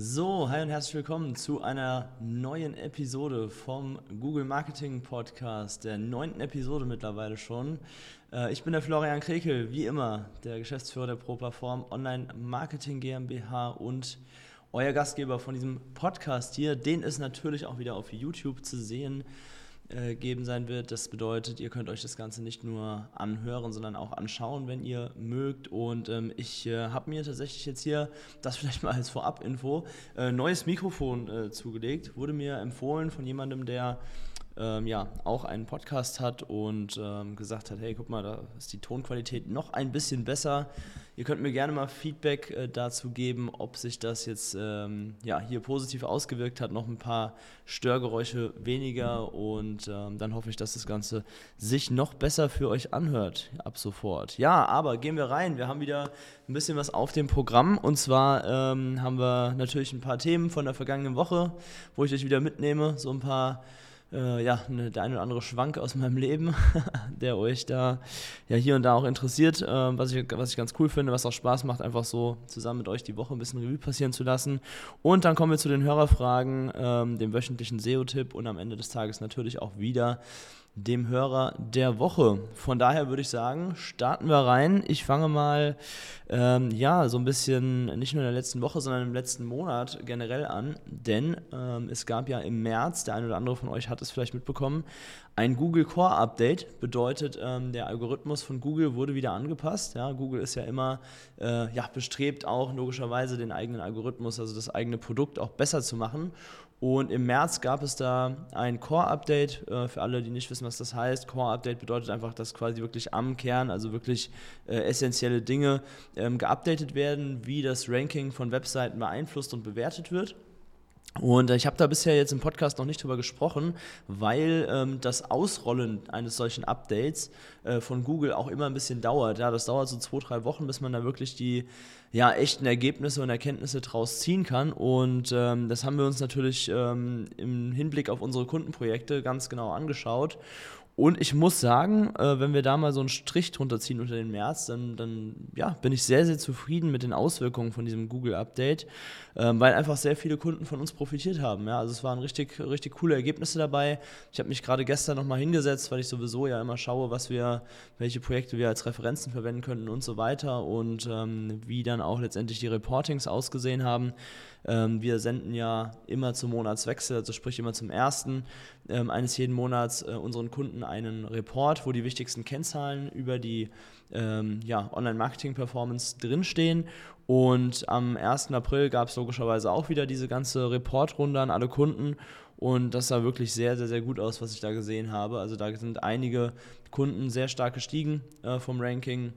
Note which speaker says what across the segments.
Speaker 1: So, hi und herzlich willkommen zu einer neuen Episode vom Google Marketing Podcast, der neunten Episode mittlerweile schon. Äh, ich bin der Florian Krekel, wie immer, der Geschäftsführer der ProPerform Online Marketing GmbH und euer Gastgeber von diesem Podcast hier. Den ist natürlich auch wieder auf YouTube zu sehen. Äh, geben sein wird. Das bedeutet, ihr könnt euch das Ganze nicht nur anhören, sondern auch anschauen, wenn ihr mögt. Und ähm, ich äh, habe mir tatsächlich jetzt hier, das vielleicht mal als Vorab-Info, äh, neues Mikrofon äh, zugelegt. Wurde mir empfohlen von jemandem, der ähm, ja, auch einen Podcast hat und ähm, gesagt hat, hey, guck mal, da ist die Tonqualität noch ein bisschen besser. Ihr könnt mir gerne mal Feedback äh, dazu geben, ob sich das jetzt ähm, ja, hier positiv ausgewirkt hat, noch ein paar Störgeräusche weniger und ähm, dann hoffe ich, dass das Ganze sich noch besser für euch anhört ab sofort. Ja, aber gehen wir rein. Wir haben wieder ein bisschen was auf dem Programm und zwar ähm, haben wir natürlich ein paar Themen von der vergangenen Woche, wo ich euch wieder mitnehme, so ein paar äh, ja, eine, der eine oder andere Schwank aus meinem Leben, der euch da ja hier und da auch interessiert, äh, was, ich, was ich ganz cool finde, was auch Spaß macht, einfach so zusammen mit euch die Woche ein bisschen Revue passieren zu lassen. Und dann kommen wir zu den Hörerfragen, ähm, dem wöchentlichen SEO-Tipp und am Ende des Tages natürlich auch wieder dem Hörer der Woche. Von daher würde ich sagen, starten wir rein. Ich fange mal, ähm, ja, so ein bisschen nicht nur in der letzten Woche, sondern im letzten Monat generell an, denn ähm, es gab ja im März, der eine oder andere von euch hat es vielleicht mitbekommen, ein Google Core Update. Bedeutet, ähm, der Algorithmus von Google wurde wieder angepasst. Ja, Google ist ja immer äh, ja, bestrebt, auch logischerweise den eigenen Algorithmus, also das eigene Produkt auch besser zu machen. Und im März gab es da ein Core-Update. Äh, für alle, die nicht wissen, was das heißt, Core-Update bedeutet einfach, dass quasi wirklich am Kern, also wirklich äh, essentielle Dinge ähm, geupdatet werden, wie das Ranking von Webseiten beeinflusst und bewertet wird. Und äh, ich habe da bisher jetzt im Podcast noch nicht drüber gesprochen, weil ähm, das Ausrollen eines solchen Updates äh, von Google auch immer ein bisschen dauert. Ja, das dauert so zwei, drei Wochen, bis man da wirklich die ja, echten Ergebnisse und Erkenntnisse draus ziehen kann. Und ähm, das haben wir uns natürlich ähm, im Hinblick auf unsere Kundenprojekte ganz genau angeschaut. Und ich muss sagen, äh, wenn wir da mal so einen Strich drunter ziehen unter den März, dann, dann ja, bin ich sehr, sehr zufrieden mit den Auswirkungen von diesem Google-Update, äh, weil einfach sehr viele Kunden von uns profitiert haben. Ja? Also es waren richtig, richtig coole Ergebnisse dabei. Ich habe mich gerade gestern nochmal hingesetzt, weil ich sowieso ja immer schaue, was wir, welche Projekte wir als Referenzen verwenden könnten und so weiter und ähm, wie dann auch letztendlich die Reportings ausgesehen haben. Ähm, wir senden ja immer zum Monatswechsel, also sprich immer zum ersten ähm, eines jeden Monats äh, unseren Kunden einen Report, wo die wichtigsten Kennzahlen über die ähm, ja, Online-Marketing-Performance drinstehen. Und am 1. April gab es logischerweise auch wieder diese ganze Reportrunde an alle Kunden. Und das sah wirklich sehr, sehr, sehr gut aus, was ich da gesehen habe. Also da sind einige Kunden sehr stark gestiegen äh, vom Ranking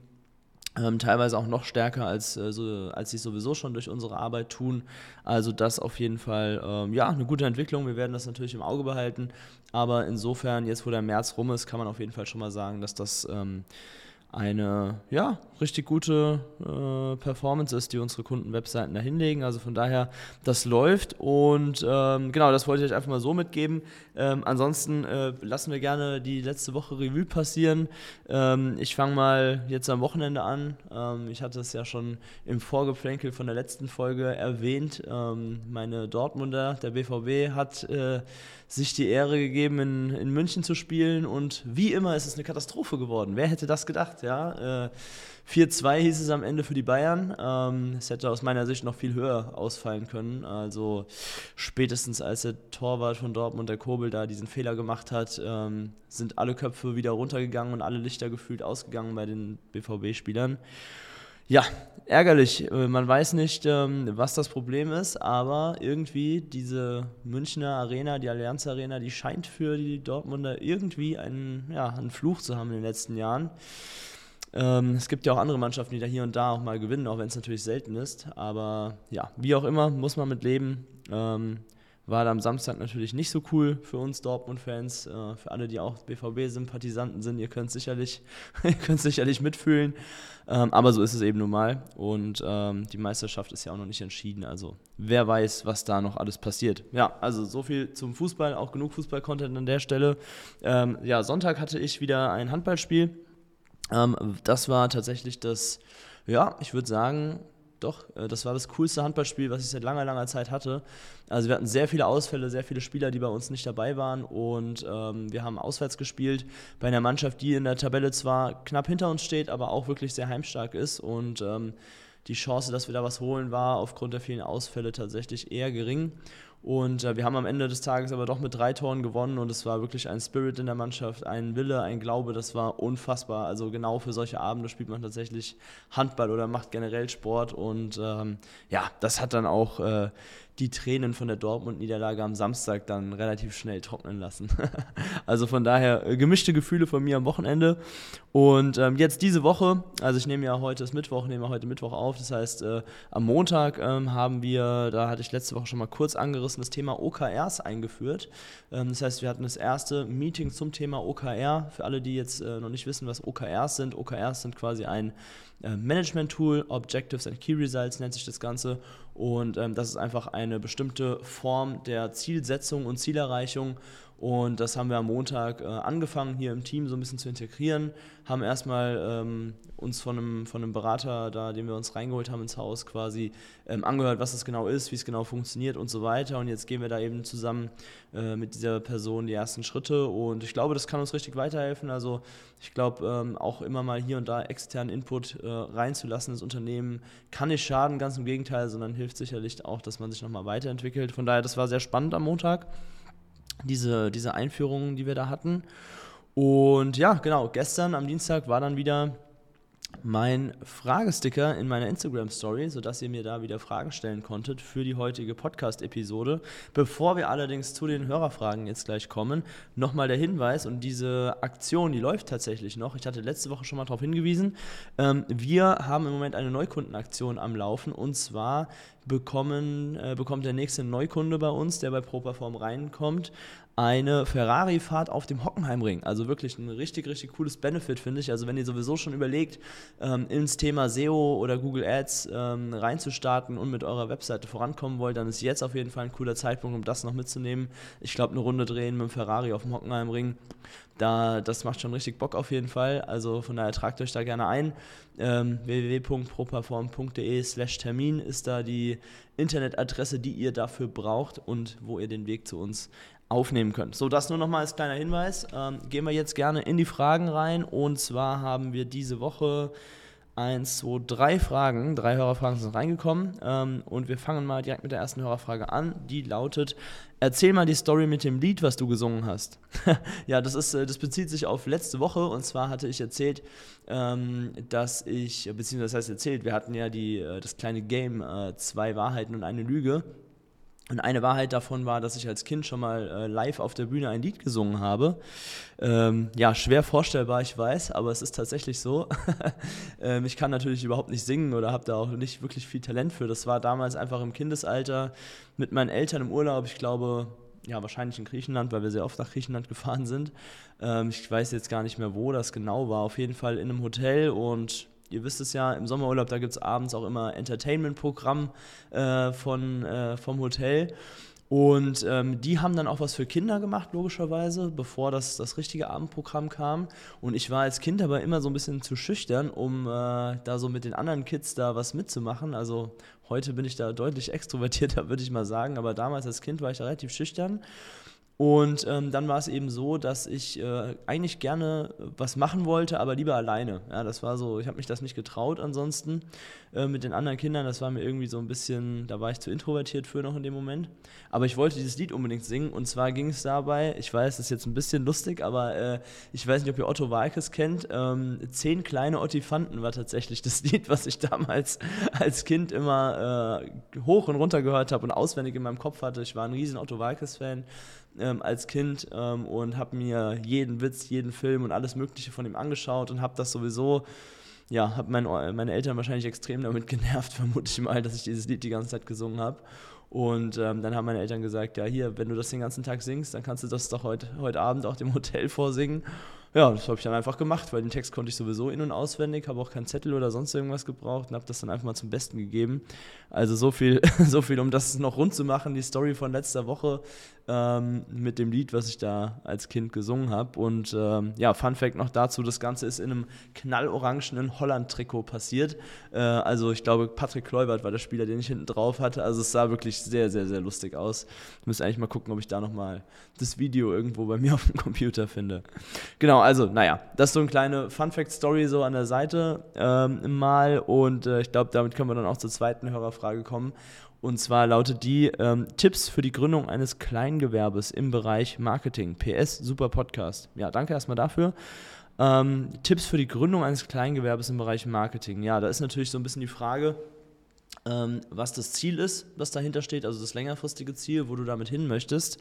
Speaker 1: ähm, teilweise auch noch stärker, als, äh, so, als sie sowieso schon durch unsere Arbeit tun. Also das auf jeden Fall ähm, ja, eine gute Entwicklung. Wir werden das natürlich im Auge behalten. Aber insofern, jetzt wo der März rum ist, kann man auf jeden Fall schon mal sagen, dass das ähm, eine ja, richtig gute äh, Performance ist, die unsere Kunden-Webseiten da hinlegen. Also von daher, das läuft und ähm, genau, das wollte ich euch einfach mal so mitgeben. Ähm, ansonsten äh, lassen wir gerne die letzte Woche Revue passieren. Ähm, ich fange mal jetzt am Wochenende an. Ähm, ich hatte es ja schon im Vorgeplänkel von der letzten Folge erwähnt. Ähm, meine Dortmunder, der BVB, hat äh, sich die Ehre gegeben, in, in München zu spielen und wie immer ist es eine Katastrophe geworden. Wer hätte das gedacht? Ja, äh, 4-2 hieß es am Ende für die Bayern. Ähm, es hätte aus meiner Sicht noch viel höher ausfallen können. Also spätestens als der Torwart von Dortmund, der Kobel, da diesen Fehler gemacht hat, ähm, sind alle Köpfe wieder runtergegangen und alle Lichter gefühlt ausgegangen bei den BVB-Spielern. Ja, ärgerlich. Äh, man weiß nicht, ähm, was das Problem ist, aber irgendwie diese Münchner Arena, die Allianz Arena, die scheint für die Dortmunder irgendwie einen, ja, einen Fluch zu haben in den letzten Jahren. Ähm, es gibt ja auch andere Mannschaften, die da hier und da auch mal gewinnen, auch wenn es natürlich selten ist. Aber ja, wie auch immer, muss man mit leben. War am Samstag natürlich nicht so cool für uns Dortmund-Fans, äh, für alle, die auch BVB-Sympathisanten sind. Ihr könnt sicherlich, könnt sicherlich mitfühlen. Ähm, aber so ist es eben nun mal. Und ähm, die Meisterschaft ist ja auch noch nicht entschieden. Also wer weiß, was da noch alles passiert. Ja, also so viel zum Fußball, auch genug Fußball-Content an der Stelle. Ähm, ja, Sonntag hatte ich wieder ein Handballspiel. Ähm, das war tatsächlich das, ja, ich würde sagen, doch, äh, das war das coolste Handballspiel, was ich seit langer, langer Zeit hatte. Also wir hatten sehr viele Ausfälle, sehr viele Spieler, die bei uns nicht dabei waren und ähm, wir haben auswärts gespielt bei einer Mannschaft, die in der Tabelle zwar knapp hinter uns steht, aber auch wirklich sehr heimstark ist und ähm, die Chance, dass wir da was holen, war aufgrund der vielen Ausfälle tatsächlich eher gering. Und äh, wir haben am Ende des Tages aber doch mit drei Toren gewonnen und es war wirklich ein Spirit in der Mannschaft, ein Wille, ein Glaube, das war unfassbar. Also genau für solche Abende spielt man tatsächlich Handball oder macht generell Sport und ähm, ja, das hat dann auch äh, die Tränen von der Dortmund-Niederlage am Samstag dann relativ schnell trocknen lassen. also von daher äh, gemischte Gefühle von mir am Wochenende. Und ähm, jetzt diese Woche, also ich nehme ja heute ist Mittwoch, nehme heute Mittwoch auf, das heißt äh, am Montag ähm, haben wir, da hatte ich letzte Woche schon mal kurz angerissen, das Thema OKRs eingeführt. Ähm, das heißt, wir hatten das erste Meeting zum Thema OKR. Für alle, die jetzt äh, noch nicht wissen, was OKRs sind, OKRs sind quasi ein äh, Management-Tool, Objectives and Key Results nennt sich das Ganze. Und ähm, das ist einfach eine bestimmte Form der Zielsetzung und Zielerreichung. Und das haben wir am Montag äh, angefangen, hier im Team so ein bisschen zu integrieren. Haben erstmal ähm, uns von einem, von einem Berater, da, den wir uns reingeholt haben ins Haus, quasi ähm, angehört, was es genau ist, wie es genau funktioniert und so weiter. Und jetzt gehen wir da eben zusammen äh, mit dieser Person die ersten Schritte. Und ich glaube, das kann uns richtig weiterhelfen. Also ich glaube, ähm, auch immer mal hier und da externen Input äh, reinzulassen ins Unternehmen kann nicht schaden, ganz im Gegenteil, sondern hilft sicherlich auch, dass man sich nochmal weiterentwickelt. Von daher, das war sehr spannend am Montag diese, diese Einführungen, die wir da hatten. Und ja, genau, gestern am Dienstag war dann wieder mein Fragesticker in meiner Instagram-Story, sodass ihr mir da wieder Fragen stellen konntet für die heutige Podcast-Episode. Bevor wir allerdings zu den Hörerfragen jetzt gleich kommen, nochmal der Hinweis und diese Aktion, die läuft tatsächlich noch. Ich hatte letzte Woche schon mal darauf hingewiesen. Ähm, wir haben im Moment eine Neukundenaktion am Laufen und zwar bekommen, äh, bekommt der nächste Neukunde bei uns, der bei ProPerform reinkommt, eine Ferrari-Fahrt auf dem Hockenheimring. Also wirklich ein richtig, richtig cooles Benefit, finde ich. Also wenn ihr sowieso schon überlegt, ähm, ins Thema SEO oder Google Ads ähm, reinzustarten und mit eurer Webseite vorankommen wollt, dann ist jetzt auf jeden Fall ein cooler Zeitpunkt, um das noch mitzunehmen. Ich glaube, eine Runde drehen mit dem Ferrari auf dem Hockenheimring, da, das macht schon richtig Bock auf jeden Fall. Also von daher tragt euch da gerne ein. Ähm, www.properform.de slash Termin ist da die Internetadresse, die ihr dafür braucht und wo ihr den Weg zu uns aufnehmen könnt. So, das nur noch mal als kleiner Hinweis. Ähm, gehen wir jetzt gerne in die Fragen rein. Und zwar haben wir diese Woche eins, zwei, drei Fragen, drei Hörerfragen sind reingekommen. Ähm, und wir fangen mal direkt mit der ersten Hörerfrage an. Die lautet: Erzähl mal die Story mit dem Lied, was du gesungen hast. ja, das, ist, äh, das bezieht sich auf letzte Woche. Und zwar hatte ich erzählt, ähm, dass ich, beziehungsweise das heißt erzählt, wir hatten ja die, äh, das kleine Game, äh, zwei Wahrheiten und eine Lüge. Und eine Wahrheit davon war, dass ich als Kind schon mal äh, live auf der Bühne ein Lied gesungen habe. Ähm, ja, schwer vorstellbar, ich weiß, aber es ist tatsächlich so. ähm, ich kann natürlich überhaupt nicht singen oder habe da auch nicht wirklich viel Talent für. Das war damals einfach im Kindesalter mit meinen Eltern im Urlaub. Ich glaube, ja, wahrscheinlich in Griechenland, weil wir sehr oft nach Griechenland gefahren sind. Ähm, ich weiß jetzt gar nicht mehr, wo das genau war. Auf jeden Fall in einem Hotel und ihr wisst es ja, im Sommerurlaub, da gibt es abends auch immer Entertainment-Programm äh, äh, vom Hotel. Und ähm, die haben dann auch was für Kinder gemacht, logischerweise, bevor das, das richtige Abendprogramm kam. Und ich war als Kind aber immer so ein bisschen zu schüchtern, um äh, da so mit den anderen Kids da was mitzumachen. Also heute bin ich da deutlich extrovertierter, würde ich mal sagen. Aber damals als Kind war ich da relativ schüchtern. Und ähm, dann war es eben so, dass ich äh, eigentlich gerne was machen wollte, aber lieber alleine. Ja, das war so, ich habe mich das nicht getraut ansonsten äh, mit den anderen Kindern. Das war mir irgendwie so ein bisschen, da war ich zu introvertiert für noch in dem Moment. Aber ich wollte dieses Lied unbedingt singen und zwar ging es dabei, ich weiß, das ist jetzt ein bisschen lustig, aber äh, ich weiß nicht, ob ihr Otto Walkes kennt. Ähm, Zehn kleine Ottifanten war tatsächlich das Lied, was ich damals als Kind immer äh, hoch und runter gehört habe und auswendig in meinem Kopf hatte. Ich war ein riesen Otto Walkes-Fan ähm, als Kind ähm, und habe mir jeden Witz, jeden Film und alles Mögliche von ihm angeschaut und habe das sowieso, ja, habe mein, meine Eltern wahrscheinlich extrem damit genervt, vermute ich mal, dass ich dieses Lied die ganze Zeit gesungen habe. Und ähm, dann haben meine Eltern gesagt, ja hier, wenn du das den ganzen Tag singst, dann kannst du das doch heute, heute Abend auch dem Hotel vorsingen. Ja, das habe ich dann einfach gemacht, weil den Text konnte ich sowieso in- und auswendig, habe auch keinen Zettel oder sonst irgendwas gebraucht und habe das dann einfach mal zum Besten gegeben. Also so viel, so viel, um das noch rund zu machen, die Story von letzter Woche ähm, mit dem Lied, was ich da als Kind gesungen habe. Und ähm, ja, Fun Fact noch dazu, das Ganze ist in einem knallorangenen Holland-Trikot passiert. Äh, also ich glaube, Patrick Kleubert war der Spieler, den ich hinten drauf hatte. Also es sah wirklich sehr, sehr, sehr lustig aus. Ich müsste eigentlich mal gucken, ob ich da nochmal das Video irgendwo bei mir auf dem Computer finde. Genau, also naja, das ist so eine kleine Fun Fact-Story so an der Seite ähm, mal. Und äh, ich glaube, damit können wir dann auch zur zweiten Hörerfrage kommen. Und zwar lautet die ähm, Tipps für die Gründung eines Kleingewerbes im Bereich Marketing. PS, super Podcast. Ja, danke erstmal dafür. Ähm, Tipps für die Gründung eines Kleingewerbes im Bereich Marketing. Ja, da ist natürlich so ein bisschen die Frage, ähm, was das Ziel ist, was dahinter steht, also das längerfristige Ziel, wo du damit hin möchtest.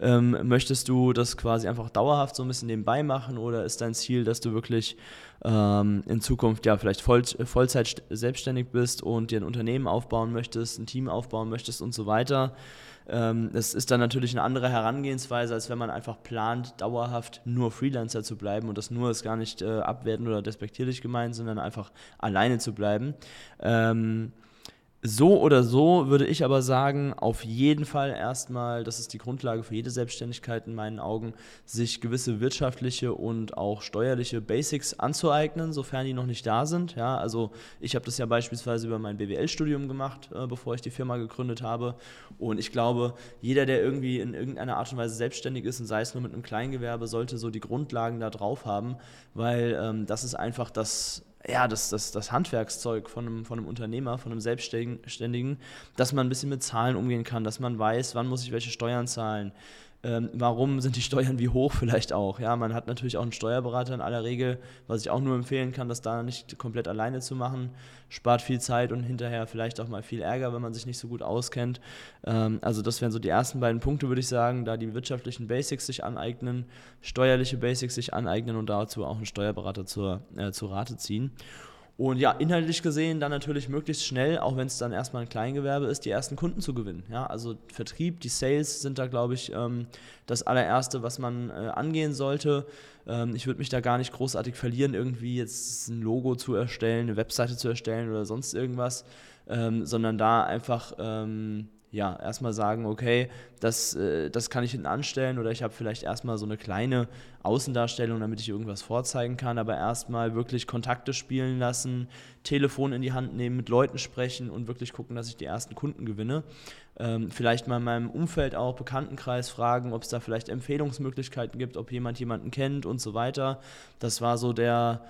Speaker 1: Ähm, möchtest du das quasi einfach dauerhaft so ein bisschen nebenbei machen oder ist dein Ziel, dass du wirklich ähm, in Zukunft ja vielleicht voll, Vollzeit selbstständig bist und dir ein Unternehmen aufbauen möchtest, ein Team aufbauen möchtest und so weiter? Ähm, das ist dann natürlich eine andere Herangehensweise, als wenn man einfach plant, dauerhaft nur Freelancer zu bleiben und das nur ist gar nicht äh, abwertend oder despektierlich gemeint, sondern einfach alleine zu bleiben. Ähm, so oder so würde ich aber sagen, auf jeden Fall erstmal, das ist die Grundlage für jede Selbstständigkeit in meinen Augen, sich gewisse wirtschaftliche und auch steuerliche Basics anzueignen, sofern die noch nicht da sind. Ja, also ich habe das ja beispielsweise über mein BWL-Studium gemacht, äh, bevor ich die Firma gegründet habe. Und ich glaube, jeder, der irgendwie in irgendeiner Art und Weise selbstständig ist, und sei es nur mit einem Kleingewerbe, sollte so die Grundlagen da drauf haben, weil ähm, das ist einfach das ja, das, das, das Handwerkszeug von einem, von einem Unternehmer, von einem Selbstständigen, dass man ein bisschen mit Zahlen umgehen kann, dass man weiß, wann muss ich welche Steuern zahlen, ähm, warum sind die Steuern wie hoch vielleicht auch. Ja, man hat natürlich auch einen Steuerberater in aller Regel, was ich auch nur empfehlen kann, das da nicht komplett alleine zu machen. Spart viel Zeit und hinterher vielleicht auch mal viel Ärger, wenn man sich nicht so gut auskennt. Ähm, also das wären so die ersten beiden Punkte, würde ich sagen, da die wirtschaftlichen Basics sich aneignen, steuerliche Basics sich aneignen und dazu auch einen Steuerberater zur, äh, zur Rate ziehen. Und ja, inhaltlich gesehen dann natürlich möglichst schnell, auch wenn es dann erstmal ein Kleingewerbe ist, die ersten Kunden zu gewinnen. Ja, also Vertrieb, die Sales sind da, glaube ich, ähm, das allererste, was man äh, angehen sollte. Ähm, ich würde mich da gar nicht großartig verlieren, irgendwie jetzt ein Logo zu erstellen, eine Webseite zu erstellen oder sonst irgendwas, ähm, sondern da einfach ja, erstmal sagen, okay, das, äh, das kann ich hinten anstellen oder ich habe vielleicht erstmal so eine kleine Außendarstellung, damit ich irgendwas vorzeigen kann, aber erstmal wirklich Kontakte spielen lassen, Telefon in die Hand nehmen, mit Leuten sprechen und wirklich gucken, dass ich die ersten Kunden gewinne. Ähm, vielleicht mal in meinem Umfeld auch, Bekanntenkreis fragen, ob es da vielleicht Empfehlungsmöglichkeiten gibt, ob jemand jemanden kennt und so weiter. Das war so der,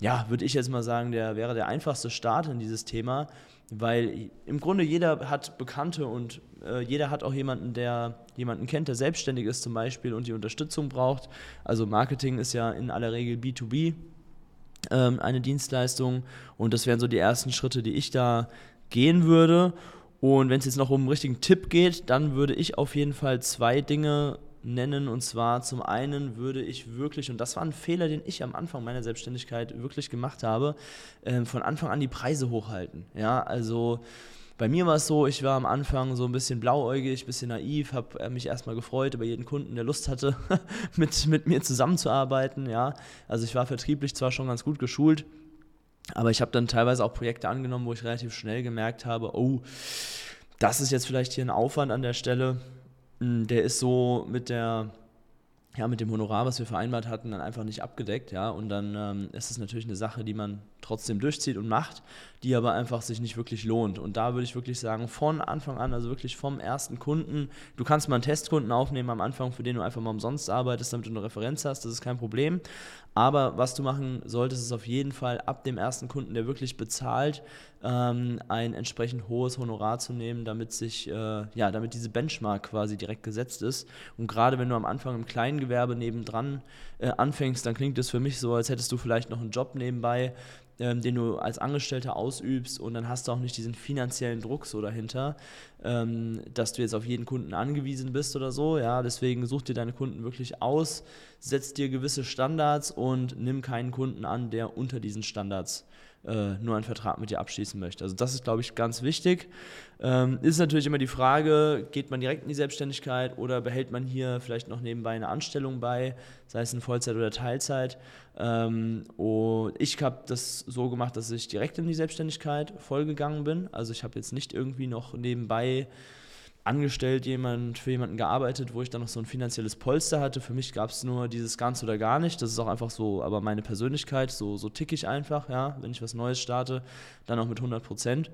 Speaker 1: ja, würde ich jetzt mal sagen, der wäre der einfachste Start in dieses Thema weil im Grunde jeder hat Bekannte und äh, jeder hat auch jemanden, der jemanden kennt, der selbstständig ist zum Beispiel und die Unterstützung braucht. Also Marketing ist ja in aller Regel B2B ähm, eine Dienstleistung und das wären so die ersten Schritte, die ich da gehen würde. Und wenn es jetzt noch um einen richtigen Tipp geht, dann würde ich auf jeden Fall zwei Dinge nennen. Und zwar zum einen würde ich wirklich, und das war ein Fehler, den ich am Anfang meiner Selbstständigkeit wirklich gemacht habe, äh, von Anfang an die Preise hochhalten. Ja, also bei mir war es so, ich war am Anfang so ein bisschen blauäugig, ein bisschen naiv, habe äh, mich erstmal gefreut über jeden Kunden, der Lust hatte, mit, mit mir zusammenzuarbeiten. Ja, also ich war vertrieblich zwar schon ganz gut geschult, aber ich habe dann teilweise auch Projekte angenommen, wo ich relativ schnell gemerkt habe, oh, das ist jetzt vielleicht hier ein Aufwand an der Stelle, der ist so mit der ja, mit dem Honorar, was wir vereinbart hatten, dann einfach nicht abgedeckt, ja. Und dann ähm, ist es natürlich eine Sache, die man trotzdem durchzieht und macht, die aber einfach sich nicht wirklich lohnt. Und da würde ich wirklich sagen, von Anfang an, also wirklich vom ersten Kunden, du kannst mal einen Testkunden aufnehmen am Anfang, für den du einfach mal umsonst arbeitest, damit du eine Referenz hast, das ist kein Problem. Aber was du machen solltest, ist auf jeden Fall ab dem ersten Kunden, der wirklich bezahlt, ähm, ein entsprechend hohes Honorar zu nehmen, damit sich, äh, ja, damit diese Benchmark quasi direkt gesetzt ist. Und gerade wenn du am Anfang im Kleingewerbe nebendran äh, anfängst, dann klingt es für mich so, als hättest du vielleicht noch einen Job nebenbei, ähm, den du als Angestellter ausübst und dann hast du auch nicht diesen finanziellen Druck so dahinter, ähm, dass du jetzt auf jeden Kunden angewiesen bist oder so. Ja, deswegen such dir deine Kunden wirklich aus, setz dir gewisse Standards und nimm keinen Kunden an, der unter diesen Standards äh, nur einen Vertrag mit dir abschließen möchte. Also das ist, glaube ich, ganz wichtig. Ähm, ist natürlich immer die Frage, geht man direkt in die Selbstständigkeit oder behält man hier vielleicht noch nebenbei eine Anstellung bei, sei es in Vollzeit oder Teilzeit. Ähm, und ich habe das so gemacht, dass ich direkt in die Selbstständigkeit vollgegangen bin. Also ich habe jetzt nicht irgendwie noch nebenbei angestellt, jemand, für jemanden gearbeitet, wo ich dann noch so ein finanzielles Polster hatte. Für mich gab es nur dieses ganz oder gar nicht. Das ist auch einfach so, aber meine Persönlichkeit, so, so tick ich einfach, ja. Wenn ich was Neues starte, dann auch mit 100 Prozent.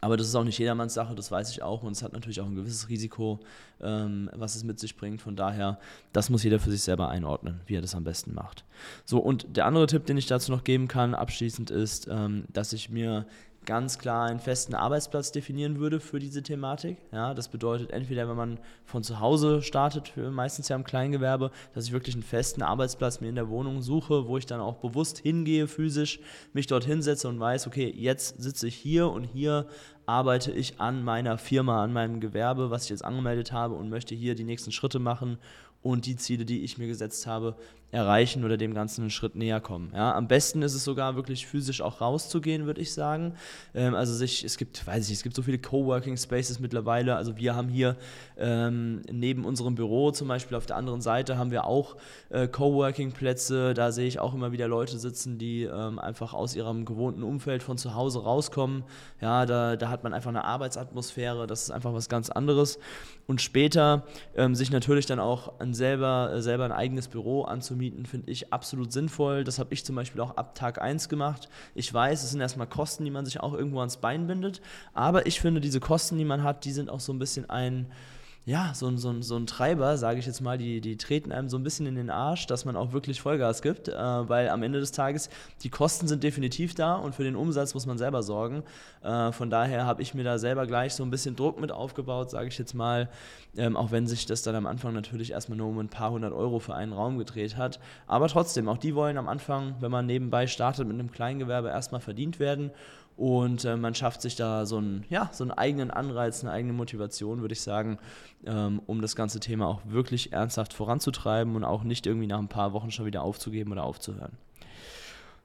Speaker 1: Aber das ist auch nicht jedermanns Sache, das weiß ich auch. Und es hat natürlich auch ein gewisses Risiko, ähm, was es mit sich bringt. Von daher, das muss jeder für sich selber einordnen, wie er das am besten macht. So, und der andere Tipp, den ich dazu noch geben kann, abschließend ist, ähm, dass ich mir ganz klar einen festen Arbeitsplatz definieren würde für diese Thematik. Ja, das bedeutet entweder, wenn man von zu Hause startet, meistens ja im Kleingewerbe, dass ich wirklich einen festen Arbeitsplatz mir in der Wohnung suche, wo ich dann auch bewusst hingehe, physisch, mich dort hinsetze und weiß, okay, jetzt sitze ich hier und hier arbeite ich an meiner Firma, an meinem Gewerbe, was ich jetzt angemeldet habe und möchte hier die nächsten Schritte machen und die Ziele, die ich mir gesetzt habe, erreichen oder dem Ganzen einen Schritt näher kommen. Ja, am besten ist es sogar wirklich physisch auch rauszugehen, würde ich sagen. Ähm, also sich, es gibt, weiß ich es gibt so viele Coworking Spaces mittlerweile. Also wir haben hier ähm, neben unserem Büro zum Beispiel auf der anderen Seite haben wir auch äh, Coworking Plätze. Da sehe ich auch immer wieder Leute sitzen, die ähm, einfach aus ihrem gewohnten Umfeld von zu Hause rauskommen. Ja, da, da hat man einfach eine Arbeitsatmosphäre. Das ist einfach was ganz anderes. Und später ähm, sich natürlich dann auch ein selber, selber ein eigenes Büro anzumieten anzumieten, finde ich absolut sinnvoll. Das habe ich zum Beispiel auch ab Tag 1 gemacht. Ich weiß, es sind erstmal Kosten, die man sich auch irgendwo ans Bein bindet, aber ich finde, diese Kosten, die man hat, die sind auch so ein bisschen ein ja, so, ein, so, so ein Treiber, sage ich jetzt mal, die, die treten einem so ein bisschen in den Arsch, dass man auch wirklich Vollgas gibt, äh, weil am Ende des Tages die Kosten sind definitiv da und für den Umsatz muss man selber sorgen. Äh, von daher habe ich mir da selber gleich so ein bisschen Druck mit aufgebaut, sage ich jetzt mal, ähm, auch wenn sich das dann am Anfang natürlich erstmal nur um ein paar hundert Euro für einen Raum gedreht hat. Aber trotzdem, auch die wollen am Anfang, wenn man nebenbei startet mit einem Kleingewerbe, erstmal verdient werden. Und äh, man schafft sich da so einen, ja, so einen eigenen Anreiz, eine eigene Motivation, würde ich sagen, ähm, um das ganze Thema auch wirklich ernsthaft voranzutreiben und auch nicht irgendwie nach ein paar Wochen schon wieder aufzugeben oder aufzuhören.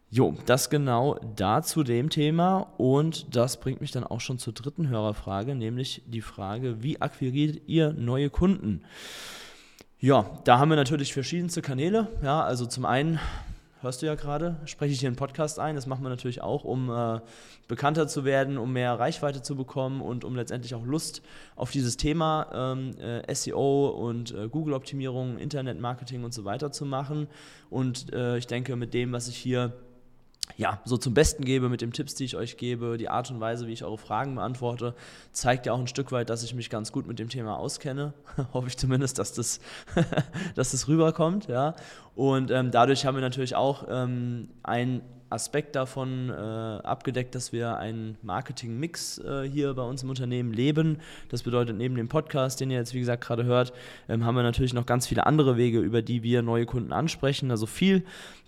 Speaker 1: Jo, das genau dazu dem Thema und das bringt mich dann auch schon zur dritten Hörerfrage, nämlich die Frage, wie akquiriert ihr neue Kunden? Ja, da haben wir natürlich verschiedenste Kanäle. Ja, also zum einen hörst du ja gerade, spreche ich hier einen Podcast ein. Das machen wir natürlich auch, um äh, bekannter zu werden, um mehr Reichweite zu bekommen und um letztendlich auch Lust auf dieses Thema ähm, äh, SEO und äh, Google-Optimierung, Internet-Marketing und so weiter zu machen. Und äh, ich denke, mit dem, was ich hier ja, so zum Besten gebe mit den Tipps, die ich euch gebe, die Art und Weise, wie ich eure Fragen beantworte, zeigt ja auch ein Stück weit, dass ich mich ganz gut mit dem Thema auskenne. Hoffe ich zumindest, dass das, dass das rüberkommt. Ja. Und ähm, dadurch haben wir natürlich auch ähm, ein Aspekt davon äh, abgedeckt, dass wir einen Marketing-Mix äh, hier bei uns im Unternehmen leben. Das bedeutet, neben dem Podcast, den ihr jetzt wie gesagt gerade hört, ähm, haben wir natürlich noch ganz viele andere Wege, über die wir neue Kunden ansprechen. Also viel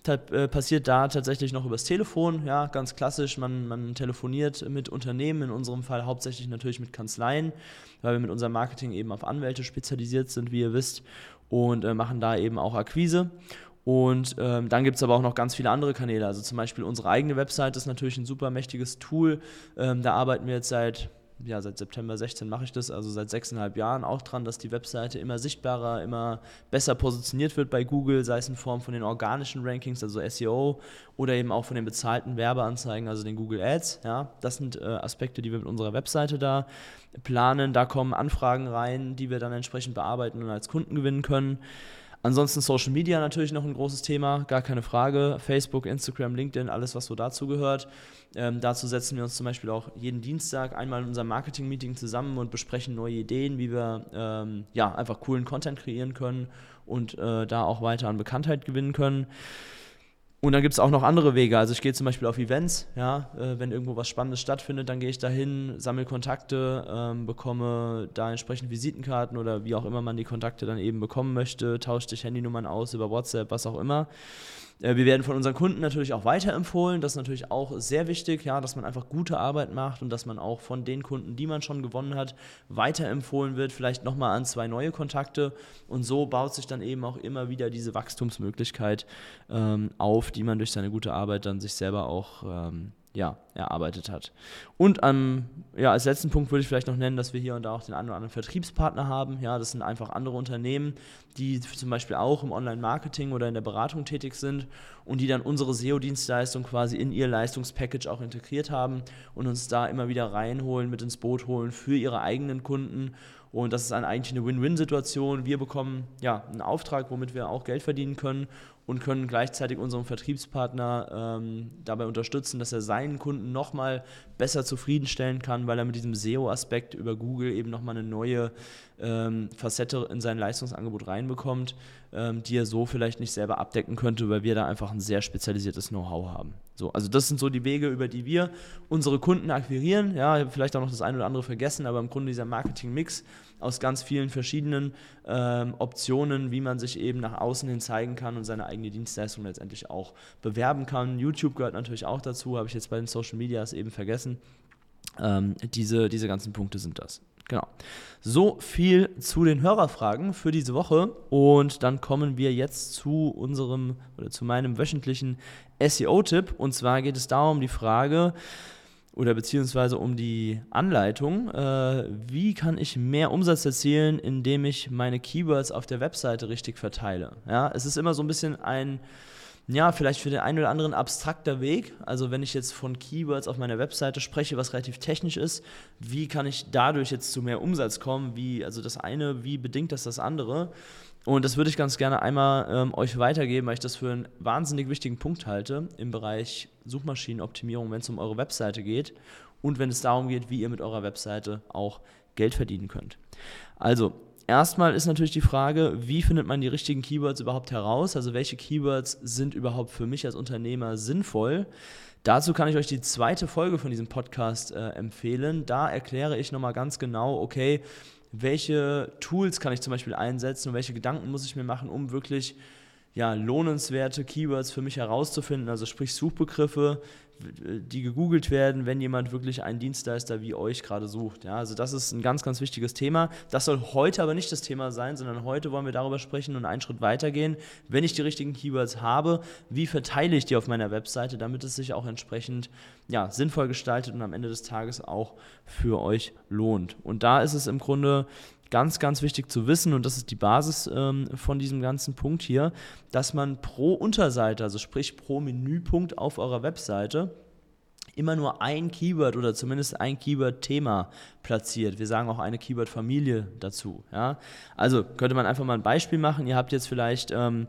Speaker 1: äh, passiert da tatsächlich noch übers Telefon, ja, ganz klassisch. Man, man telefoniert mit Unternehmen, in unserem Fall hauptsächlich natürlich mit Kanzleien, weil wir mit unserem Marketing eben auf Anwälte spezialisiert sind, wie ihr wisst, und äh, machen da eben auch Akquise. Und ähm, dann gibt es aber auch noch ganz viele andere Kanäle. Also zum Beispiel unsere eigene Website ist natürlich ein super mächtiges Tool. Ähm, da arbeiten wir jetzt seit, ja, seit September 16 mache ich das, also seit sechseinhalb Jahren auch dran, dass die Webseite immer sichtbarer, immer besser positioniert wird bei Google, sei es in Form von den organischen Rankings, also SEO, oder eben auch von den bezahlten Werbeanzeigen, also den Google Ads. Ja, das sind äh, Aspekte, die wir mit unserer Webseite da planen. Da kommen Anfragen rein, die wir dann entsprechend bearbeiten und als Kunden gewinnen können. Ansonsten Social Media natürlich noch ein großes Thema, gar keine Frage. Facebook, Instagram, LinkedIn, alles, was so dazu gehört. Ähm, dazu setzen wir uns zum Beispiel auch jeden Dienstag einmal in unserem Marketing-Meeting zusammen und besprechen neue Ideen, wie wir ähm, ja, einfach coolen Content kreieren können und äh, da auch weiter an Bekanntheit gewinnen können. Und dann gibt es auch noch andere Wege. Also ich gehe zum Beispiel auf Events, ja, äh, wenn irgendwo was Spannendes stattfindet, dann gehe ich dahin, sammle Kontakte, ähm, bekomme da entsprechend Visitenkarten oder wie auch immer man die Kontakte dann eben bekommen möchte, tauscht sich Handynummern aus über WhatsApp, was auch immer. Äh, wir werden von unseren Kunden natürlich auch weiterempfohlen. Das ist natürlich auch sehr wichtig, ja, dass man einfach gute Arbeit macht und dass man auch von den Kunden, die man schon gewonnen hat, weiterempfohlen wird, vielleicht nochmal an zwei neue Kontakte. Und so baut sich dann eben auch immer wieder diese Wachstumsmöglichkeit ähm, auf, die man durch seine gute Arbeit dann sich selber auch ähm, ja, erarbeitet hat. Und ähm, ja, als letzten Punkt würde ich vielleicht noch nennen, dass wir hier und da auch den einen oder anderen Vertriebspartner haben. Ja, das sind einfach andere Unternehmen, die zum Beispiel auch im Online-Marketing oder in der Beratung tätig sind und die dann unsere SEO-Dienstleistung quasi in ihr Leistungspackage auch integriert haben und uns da immer wieder reinholen, mit ins Boot holen für ihre eigenen Kunden. Und das ist eine, eigentlich eine Win-Win-Situation. Wir bekommen ja einen Auftrag, womit wir auch Geld verdienen können und können gleichzeitig unseren Vertriebspartner ähm, dabei unterstützen, dass er seinen Kunden nochmal besser zufriedenstellen kann, weil er mit diesem SEO-Aspekt über Google eben nochmal eine neue ähm, Facette in sein Leistungsangebot reinbekommt, ähm, die er so vielleicht nicht selber abdecken könnte, weil wir da einfach ein sehr spezialisiertes Know-how haben. So, also das sind so die Wege, über die wir unsere Kunden akquirieren. Ja, vielleicht auch noch das eine oder andere vergessen, aber im Grunde dieser Marketing-Mix aus ganz vielen verschiedenen ähm, Optionen, wie man sich eben nach außen hin zeigen kann und seine eigene Dienstleistung letztendlich auch bewerben kann. YouTube gehört natürlich auch dazu, habe ich jetzt bei den Social Medias eben vergessen. Ähm, diese, diese ganzen Punkte sind das. Genau. So viel zu den Hörerfragen für diese Woche und dann kommen wir jetzt zu unserem oder zu meinem wöchentlichen SEO-Tipp und zwar geht es darum die Frage oder beziehungsweise um die Anleitung, äh, wie kann ich mehr Umsatz erzielen, indem ich meine Keywords auf der Webseite richtig verteile. Ja, es ist immer so ein bisschen ein ja, vielleicht für den einen oder anderen abstrakter Weg. Also wenn ich jetzt von Keywords auf meiner Webseite spreche, was relativ technisch ist, wie kann ich dadurch jetzt zu mehr Umsatz kommen? Wie, also das eine, wie bedingt das das andere? Und das würde ich ganz gerne einmal ähm, euch weitergeben, weil ich das für einen wahnsinnig wichtigen Punkt halte im Bereich Suchmaschinenoptimierung, wenn es um eure Webseite geht und wenn es darum geht, wie ihr mit eurer Webseite auch Geld verdienen könnt. Also, erstmal ist natürlich die Frage, wie findet man die richtigen Keywords überhaupt heraus? Also welche Keywords sind überhaupt für mich als Unternehmer sinnvoll? Dazu kann ich euch die zweite Folge von diesem Podcast äh, empfehlen. Da erkläre ich nochmal ganz genau, okay, welche Tools kann ich zum Beispiel einsetzen und welche Gedanken muss ich mir machen, um wirklich ja, lohnenswerte Keywords für mich herauszufinden, also sprich Suchbegriffe, die gegoogelt werden, wenn jemand wirklich einen Dienstleister wie euch gerade sucht. Ja, also das ist ein ganz, ganz wichtiges Thema. Das soll heute aber nicht das Thema sein, sondern heute wollen wir darüber sprechen und einen Schritt weitergehen. Wenn ich die richtigen Keywords habe, wie verteile ich die auf meiner Webseite, damit es sich auch entsprechend ja, sinnvoll gestaltet und am Ende des Tages auch für euch lohnt. Und da ist es im Grunde ganz, ganz wichtig zu wissen, und das ist die Basis ähm, von diesem ganzen Punkt hier, dass man pro Unterseite, also sprich pro Menüpunkt auf eurer Webseite, immer nur ein Keyword oder zumindest ein Keyword-Thema platziert. Wir sagen auch eine Keyword-Familie dazu. Ja? Also könnte man einfach mal ein Beispiel machen. Ihr habt jetzt vielleicht, ähm,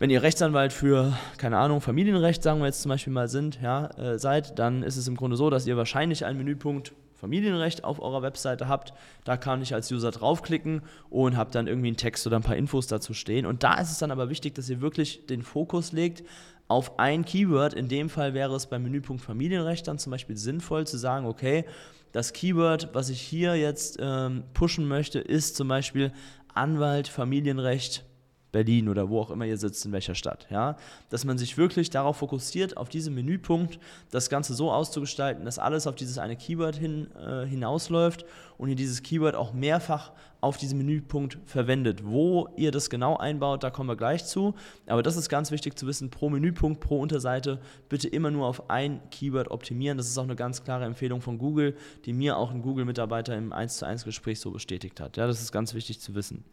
Speaker 1: wenn ihr Rechtsanwalt für, keine Ahnung, Familienrecht, sagen wir jetzt zum Beispiel mal sind, ja, äh, seid, dann ist es im Grunde so, dass ihr wahrscheinlich einen Menüpunkt Familienrecht auf eurer Webseite habt. Da kann ich als User draufklicken und habe dann irgendwie einen Text oder ein paar Infos dazu stehen. Und da ist es dann aber wichtig, dass ihr wirklich den Fokus legt auf ein Keyword. In dem Fall wäre es beim Menüpunkt Familienrecht dann zum Beispiel sinnvoll zu sagen, okay, das Keyword, was ich hier jetzt ähm, pushen möchte, ist zum Beispiel Anwalt, Familienrecht, Berlin oder wo auch immer ihr sitzt, in welcher Stadt. Ja? Dass man sich wirklich darauf fokussiert, auf diesen Menüpunkt, das Ganze so auszugestalten, dass alles auf dieses eine Keyword hin, äh, hinausläuft und ihr dieses Keyword auch mehrfach auf diesen Menüpunkt verwendet. Wo ihr das genau einbaut, da kommen wir gleich zu. Aber das ist ganz wichtig zu wissen, pro Menüpunkt, pro Unterseite bitte immer nur auf ein Keyword optimieren. Das ist auch eine ganz klare Empfehlung von Google, die mir auch ein Google-Mitarbeiter im 1 zu 1 Gespräch so bestätigt hat. Ja, das ist ganz wichtig zu wissen.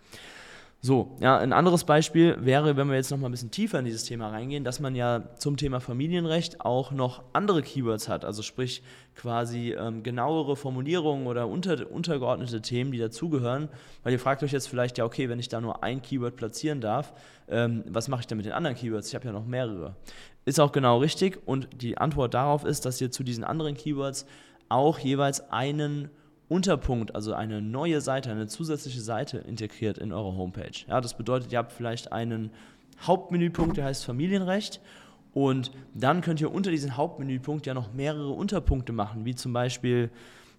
Speaker 1: So, ja, ein anderes Beispiel wäre, wenn wir jetzt noch mal ein bisschen tiefer in dieses Thema reingehen, dass man ja zum Thema Familienrecht auch noch andere Keywords hat, also sprich quasi ähm, genauere Formulierungen oder unter, untergeordnete Themen, die dazugehören, weil ihr fragt euch jetzt vielleicht, ja, okay, wenn ich da nur ein Keyword platzieren darf, ähm, was mache ich denn mit den anderen Keywords? Ich habe ja noch mehrere. Ist auch genau richtig und die Antwort darauf ist, dass ihr zu diesen anderen Keywords auch jeweils einen Unterpunkt, also eine neue Seite, eine zusätzliche Seite integriert in eure Homepage. Ja, das bedeutet, ihr habt vielleicht einen Hauptmenüpunkt, der heißt Familienrecht und dann könnt ihr unter diesen Hauptmenüpunkt ja noch mehrere Unterpunkte machen, wie zum Beispiel,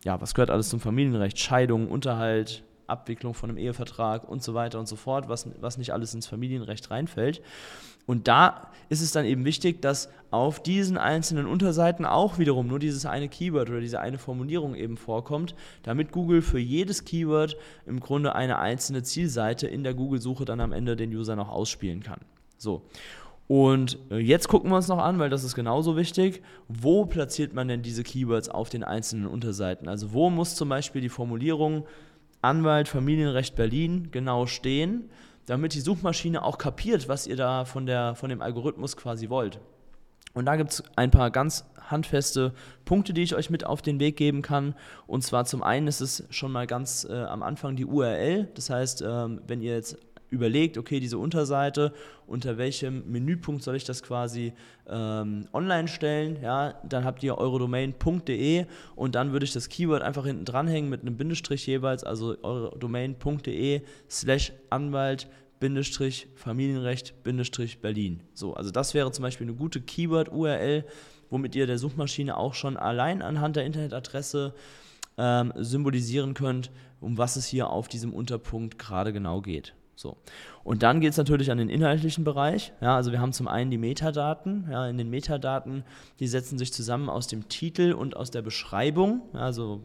Speaker 1: ja, was gehört alles zum Familienrecht? Scheidung, Unterhalt, Abwicklung von einem Ehevertrag und so weiter und so fort, was, was nicht alles ins Familienrecht reinfällt. Und da ist es dann eben wichtig, dass auf diesen einzelnen Unterseiten auch wiederum nur dieses eine Keyword oder diese eine Formulierung eben vorkommt, damit Google für jedes Keyword im Grunde eine einzelne Zielseite in der Google-Suche dann am Ende den User noch ausspielen kann. So. Und äh, jetzt gucken wir uns noch an, weil das ist genauso wichtig, wo platziert man denn diese Keywords auf den einzelnen Unterseiten? Also wo muss zum Beispiel die Formulierung Anwalt Familienrecht Berlin genau stehen, damit die Suchmaschine auch kapiert, was ihr da von, der, von dem Algorithmus quasi wollt. Und da gibt es ein paar ganz handfeste Punkte, die ich euch mit auf den Weg geben kann. Und zwar zum einen ist es schon mal ganz äh, am Anfang die URL. Das heißt, ähm, wenn ihr jetzt überlegt, okay, diese Unterseite, unter welchem Menüpunkt soll ich das quasi ähm, online stellen, ja, dann habt ihr eure Domain.de und dann würde ich das Keyword einfach hinten dranhängen mit einem Bindestrich jeweils, also eure Domain.de slash Anwalt Bindestrich Familienrecht Bindestrich Berlin. So, also das wäre zum Beispiel eine gute Keyword-URL, womit ihr der Suchmaschine auch schon allein anhand der Internetadresse ähm, symbolisieren könnt, um was es hier auf diesem Unterpunkt gerade genau geht. So. Und dann geht es natürlich an den inhaltlichen Bereich. Ja, also wir haben zum einen die Metadaten. Ja, in den Metadaten, die setzen sich zusammen aus dem Titel und aus der Beschreibung. Ja, also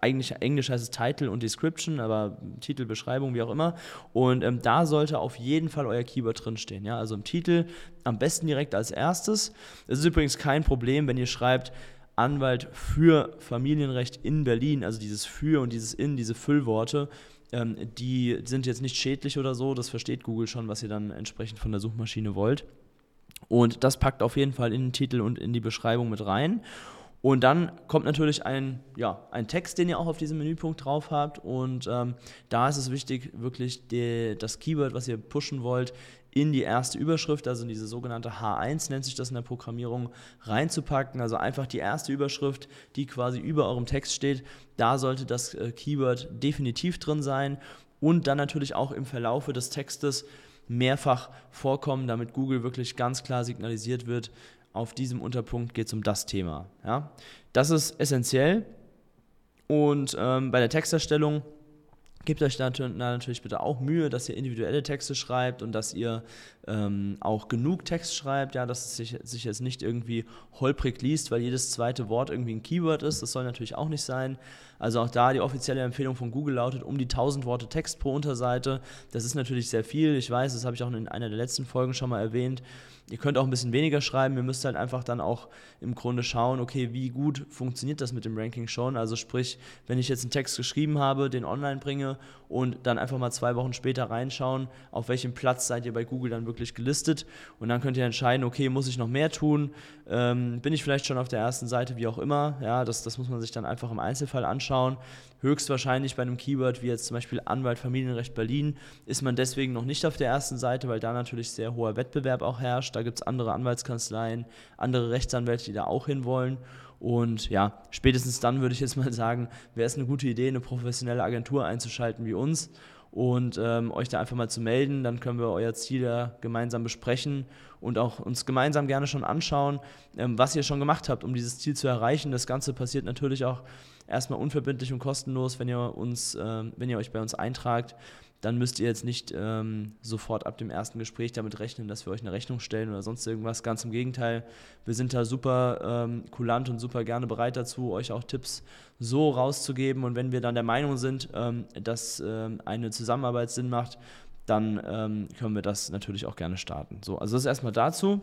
Speaker 1: eigentlich Englisch heißt es Title und Description, aber Titel, Beschreibung, wie auch immer. Und ähm, da sollte auf jeden Fall euer Keyword drinstehen. Ja? Also im Titel am besten direkt als erstes. Es ist übrigens kein Problem, wenn ihr schreibt, Anwalt für Familienrecht in Berlin, also dieses für und dieses in, diese Füllworte ähm, die sind jetzt nicht schädlich oder so, das versteht Google schon, was ihr dann entsprechend von der Suchmaschine wollt. Und das packt auf jeden Fall in den Titel und in die Beschreibung mit rein. Und dann kommt natürlich ein, ja, ein Text, den ihr auch auf diesem Menüpunkt drauf habt. Und ähm, da ist es wichtig, wirklich die, das Keyword, was ihr pushen wollt, in die erste Überschrift, also in diese sogenannte H1 nennt sich das in der Programmierung, reinzupacken. Also einfach die erste Überschrift, die quasi über eurem Text steht, da sollte das äh, Keyword definitiv drin sein und dann natürlich auch im Verlaufe des Textes mehrfach vorkommen, damit Google wirklich ganz klar signalisiert wird, auf diesem Unterpunkt geht es um das Thema. Ja? Das ist essentiell. Und ähm, bei der Texterstellung Gebt euch da natürlich bitte auch Mühe, dass ihr individuelle Texte schreibt und dass ihr ähm, auch genug Text schreibt, ja, dass es sich, sich, jetzt nicht irgendwie holprig liest, weil jedes zweite Wort irgendwie ein Keyword ist. Das soll natürlich auch nicht sein. Also auch da die offizielle Empfehlung von Google lautet um die 1000 Worte Text pro Unterseite. Das ist natürlich sehr viel. Ich weiß, das habe ich auch in einer der letzten Folgen schon mal erwähnt. Ihr könnt auch ein bisschen weniger schreiben. Ihr müsst halt einfach dann auch im Grunde schauen, okay, wie gut funktioniert das mit dem Ranking schon. Also sprich, wenn ich jetzt einen Text geschrieben habe, den online bringe und dann einfach mal zwei Wochen später reinschauen, auf welchem Platz seid ihr bei Google dann wirklich gelistet. Und dann könnt ihr entscheiden, okay, muss ich noch mehr tun? Ähm, bin ich vielleicht schon auf der ersten Seite, wie auch immer. Ja, das, das muss man sich dann einfach im Einzelfall anschauen. Höchstwahrscheinlich bei einem Keyword wie jetzt zum Beispiel Anwalt Familienrecht Berlin ist man deswegen noch nicht auf der ersten Seite, weil da natürlich sehr hoher Wettbewerb auch herrscht. Da gibt es andere Anwaltskanzleien, andere Rechtsanwälte, die da auch hinwollen. Und ja, spätestens dann würde ich jetzt mal sagen, wäre es eine gute Idee, eine professionelle Agentur einzuschalten wie uns und ähm, euch da einfach mal zu melden. Dann können wir euer Ziel ja gemeinsam besprechen und auch uns gemeinsam gerne schon anschauen, ähm, was ihr schon gemacht habt, um dieses Ziel zu erreichen. Das Ganze passiert natürlich auch erstmal unverbindlich und kostenlos, wenn ihr uns, äh, wenn ihr euch bei uns eintragt dann müsst ihr jetzt nicht ähm, sofort ab dem ersten Gespräch damit rechnen, dass wir euch eine Rechnung stellen oder sonst irgendwas. Ganz im Gegenteil, wir sind da super ähm, kulant und super gerne bereit dazu, euch auch Tipps so rauszugeben. Und wenn wir dann der Meinung sind, ähm, dass ähm, eine Zusammenarbeit Sinn macht, dann ähm, können wir das natürlich auch gerne starten. So, also das erstmal dazu.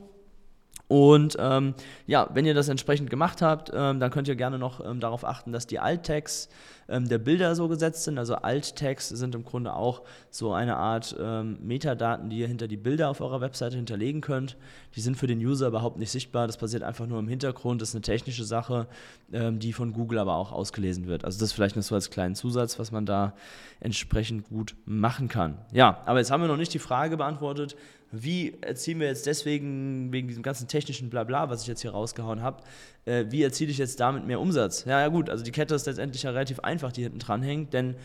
Speaker 1: Und ähm, ja, wenn ihr das entsprechend gemacht habt, ähm, dann könnt ihr gerne noch ähm, darauf achten, dass die Alt-Tags ähm, der Bilder so gesetzt sind. Also Alt-Tags sind im Grunde auch so eine Art ähm, Metadaten, die ihr hinter die Bilder auf eurer Webseite hinterlegen könnt. Die sind für den User überhaupt nicht sichtbar. Das passiert einfach nur im Hintergrund. Das ist eine technische Sache, ähm, die von Google aber auch ausgelesen wird. Also das vielleicht nur so als kleinen Zusatz, was man da entsprechend gut machen kann. Ja, aber jetzt haben wir noch nicht die Frage beantwortet, wie erzielen wir jetzt deswegen, wegen diesem ganzen technischen Blabla, was ich jetzt hier rausgehauen habe, äh, wie erziele ich jetzt damit mehr Umsatz? Ja, ja gut, also die Kette ist letztendlich ja relativ einfach, die hinten dran hängt, denn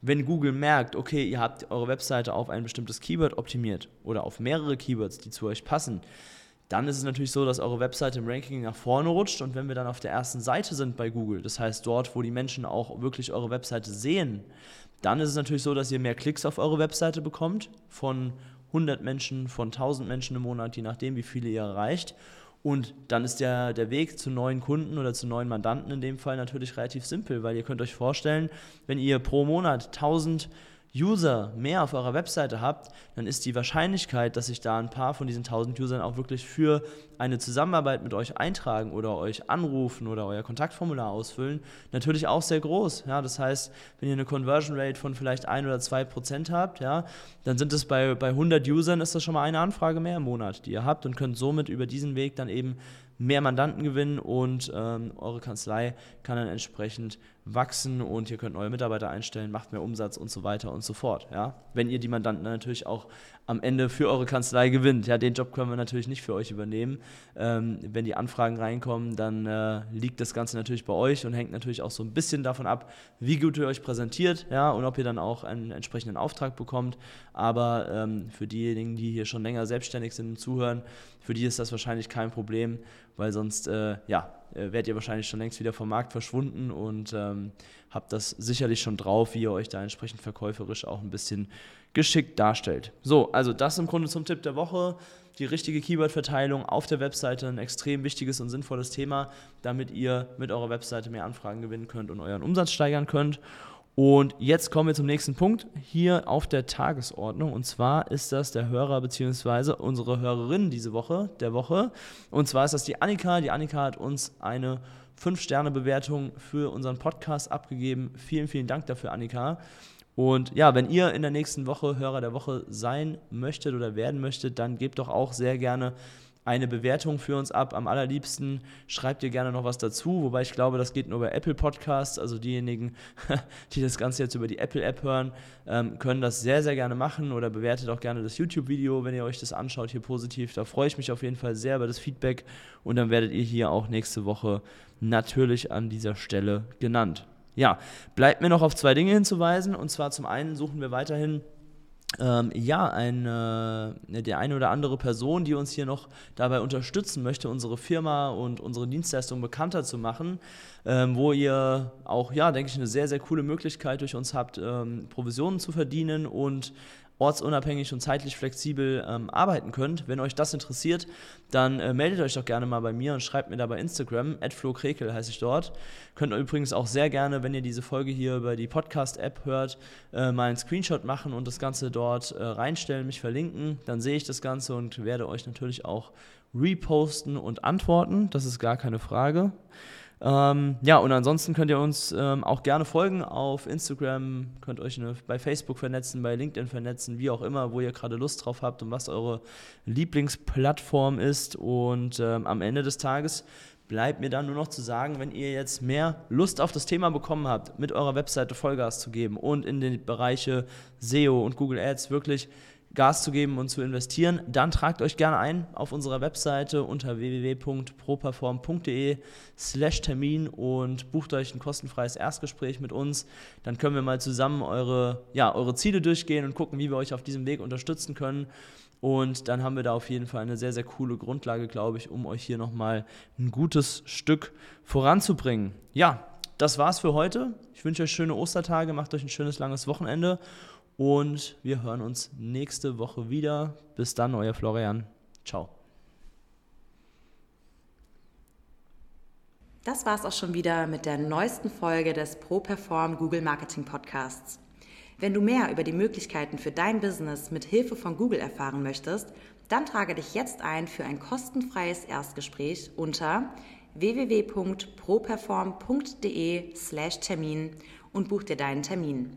Speaker 1: wenn Google merkt, okay, ihr habt eure Webseite auf ein bestimmtes Keyword optimiert oder auf mehrere Keywords, die zu euch passen, dann ist es natürlich so, dass eure Webseite im Ranking nach vorne rutscht und wenn wir dann auf der ersten Seite sind bei Google, das heißt dort, wo die Menschen auch wirklich eure Webseite sehen, dann ist es natürlich so, dass ihr mehr Klicks auf eure Webseite bekommt von 100 Menschen, von 1000 Menschen im Monat, je nachdem, wie viele ihr erreicht. Und dann ist der, der Weg zu neuen Kunden oder zu neuen Mandanten in dem Fall natürlich relativ simpel, weil ihr könnt euch vorstellen, wenn ihr pro Monat 1000 User mehr auf eurer Webseite habt, dann ist die Wahrscheinlichkeit, dass sich da ein paar von diesen 1000 Usern auch wirklich für eine Zusammenarbeit mit euch eintragen oder euch anrufen oder euer Kontaktformular ausfüllen, natürlich auch sehr groß. Ja, das heißt, wenn ihr eine Conversion Rate von vielleicht 1 oder 2 Prozent habt, ja, dann sind es bei, bei 100 Usern ist das schon mal eine Anfrage mehr im Monat, die ihr habt und könnt somit über diesen Weg dann eben mehr Mandanten gewinnen und ähm, eure Kanzlei kann dann entsprechend wachsen und ihr könnt neue Mitarbeiter einstellen, macht mehr Umsatz und so weiter und so fort. Ja? Wenn ihr die Mandanten natürlich auch am Ende für eure Kanzlei gewinnt. Ja, den Job können wir natürlich nicht für euch übernehmen. Ähm, wenn die Anfragen reinkommen, dann äh, liegt das Ganze natürlich bei euch und hängt natürlich auch so ein bisschen davon ab, wie gut ihr euch präsentiert ja, und ob ihr dann auch einen entsprechenden Auftrag bekommt. Aber ähm, für diejenigen, die hier schon länger selbstständig sind und zuhören, für die ist das wahrscheinlich kein Problem, weil sonst äh, ja, äh, wärt ihr wahrscheinlich schon längst wieder vom Markt verschwunden und ähm, habt das sicherlich schon drauf, wie ihr euch da entsprechend verkäuferisch auch ein bisschen geschickt darstellt. So, also das im Grunde zum Tipp der Woche. Die richtige Keyword-Verteilung auf der Webseite ein extrem wichtiges und sinnvolles Thema, damit ihr mit eurer Webseite mehr Anfragen gewinnen könnt und euren Umsatz steigern könnt. Und jetzt kommen wir zum nächsten Punkt hier auf der Tagesordnung. Und zwar ist das der Hörer bzw. unsere Hörerin diese Woche, der Woche. Und zwar ist das die Annika. Die Annika hat uns eine 5-Sterne-Bewertung für unseren Podcast abgegeben. Vielen, vielen Dank dafür, Annika. Und ja, wenn ihr in der nächsten Woche Hörer der Woche sein möchtet oder werden möchtet, dann gebt doch auch sehr gerne eine Bewertung für uns ab. Am allerliebsten schreibt ihr gerne noch was dazu, wobei ich glaube, das geht nur bei Apple Podcasts. Also diejenigen, die das Ganze jetzt über die Apple App hören, ähm, können das sehr, sehr gerne machen oder bewertet auch gerne das YouTube-Video, wenn ihr euch das anschaut, hier positiv. Da freue ich mich auf jeden Fall sehr über das Feedback und dann werdet ihr hier auch nächste Woche natürlich an dieser Stelle genannt. Ja, bleibt mir noch auf zwei Dinge hinzuweisen. Und zwar zum einen suchen wir weiterhin ähm, ja, eine, der eine oder andere Person, die uns hier noch dabei unterstützen möchte, unsere Firma und unsere Dienstleistung bekannter zu machen, ähm, wo ihr auch, ja, denke ich, eine sehr, sehr coole Möglichkeit durch uns habt, ähm, Provisionen zu verdienen und ortsunabhängig und zeitlich flexibel ähm, arbeiten könnt. Wenn euch das interessiert, dann äh, meldet euch doch gerne mal bei mir und schreibt mir da bei Instagram, @flokrekel heiße ich dort. Könnt ihr übrigens auch sehr gerne, wenn ihr diese Folge hier über die Podcast-App hört, äh, mal einen Screenshot machen und das Ganze dort äh, reinstellen, mich verlinken. Dann sehe ich das Ganze und werde euch natürlich auch reposten und antworten. Das ist gar keine Frage. Ähm, ja, und ansonsten könnt ihr uns ähm, auch gerne folgen auf Instagram, könnt euch eine, bei Facebook vernetzen, bei LinkedIn vernetzen, wie auch immer, wo ihr gerade Lust drauf habt und was eure Lieblingsplattform ist. Und ähm, am Ende des Tages bleibt mir dann nur noch zu sagen, wenn ihr jetzt mehr Lust auf das Thema bekommen habt, mit eurer Webseite Vollgas zu geben und in die Bereiche SEO und Google Ads wirklich Gas zu geben und zu investieren, dann tragt euch gerne ein auf unserer Webseite unter www.properform.de slash Termin und bucht euch ein kostenfreies Erstgespräch mit uns. Dann können wir mal zusammen eure, ja, eure Ziele durchgehen und gucken, wie wir euch auf diesem Weg unterstützen können. Und dann haben wir da auf jeden Fall eine sehr, sehr coole Grundlage, glaube ich, um euch hier nochmal ein gutes Stück voranzubringen. Ja, das war's für heute. Ich wünsche euch schöne Ostertage, macht euch ein schönes langes Wochenende und wir hören uns nächste Woche wieder. Bis dann, euer Florian. Ciao.
Speaker 2: Das war es auch schon wieder mit der neuesten Folge des ProPerform Google Marketing Podcasts. Wenn du mehr über die Möglichkeiten für dein Business mit Hilfe von Google erfahren möchtest, dann trage dich jetzt ein für ein kostenfreies Erstgespräch unter www.properform.de/termin und buch dir deinen Termin.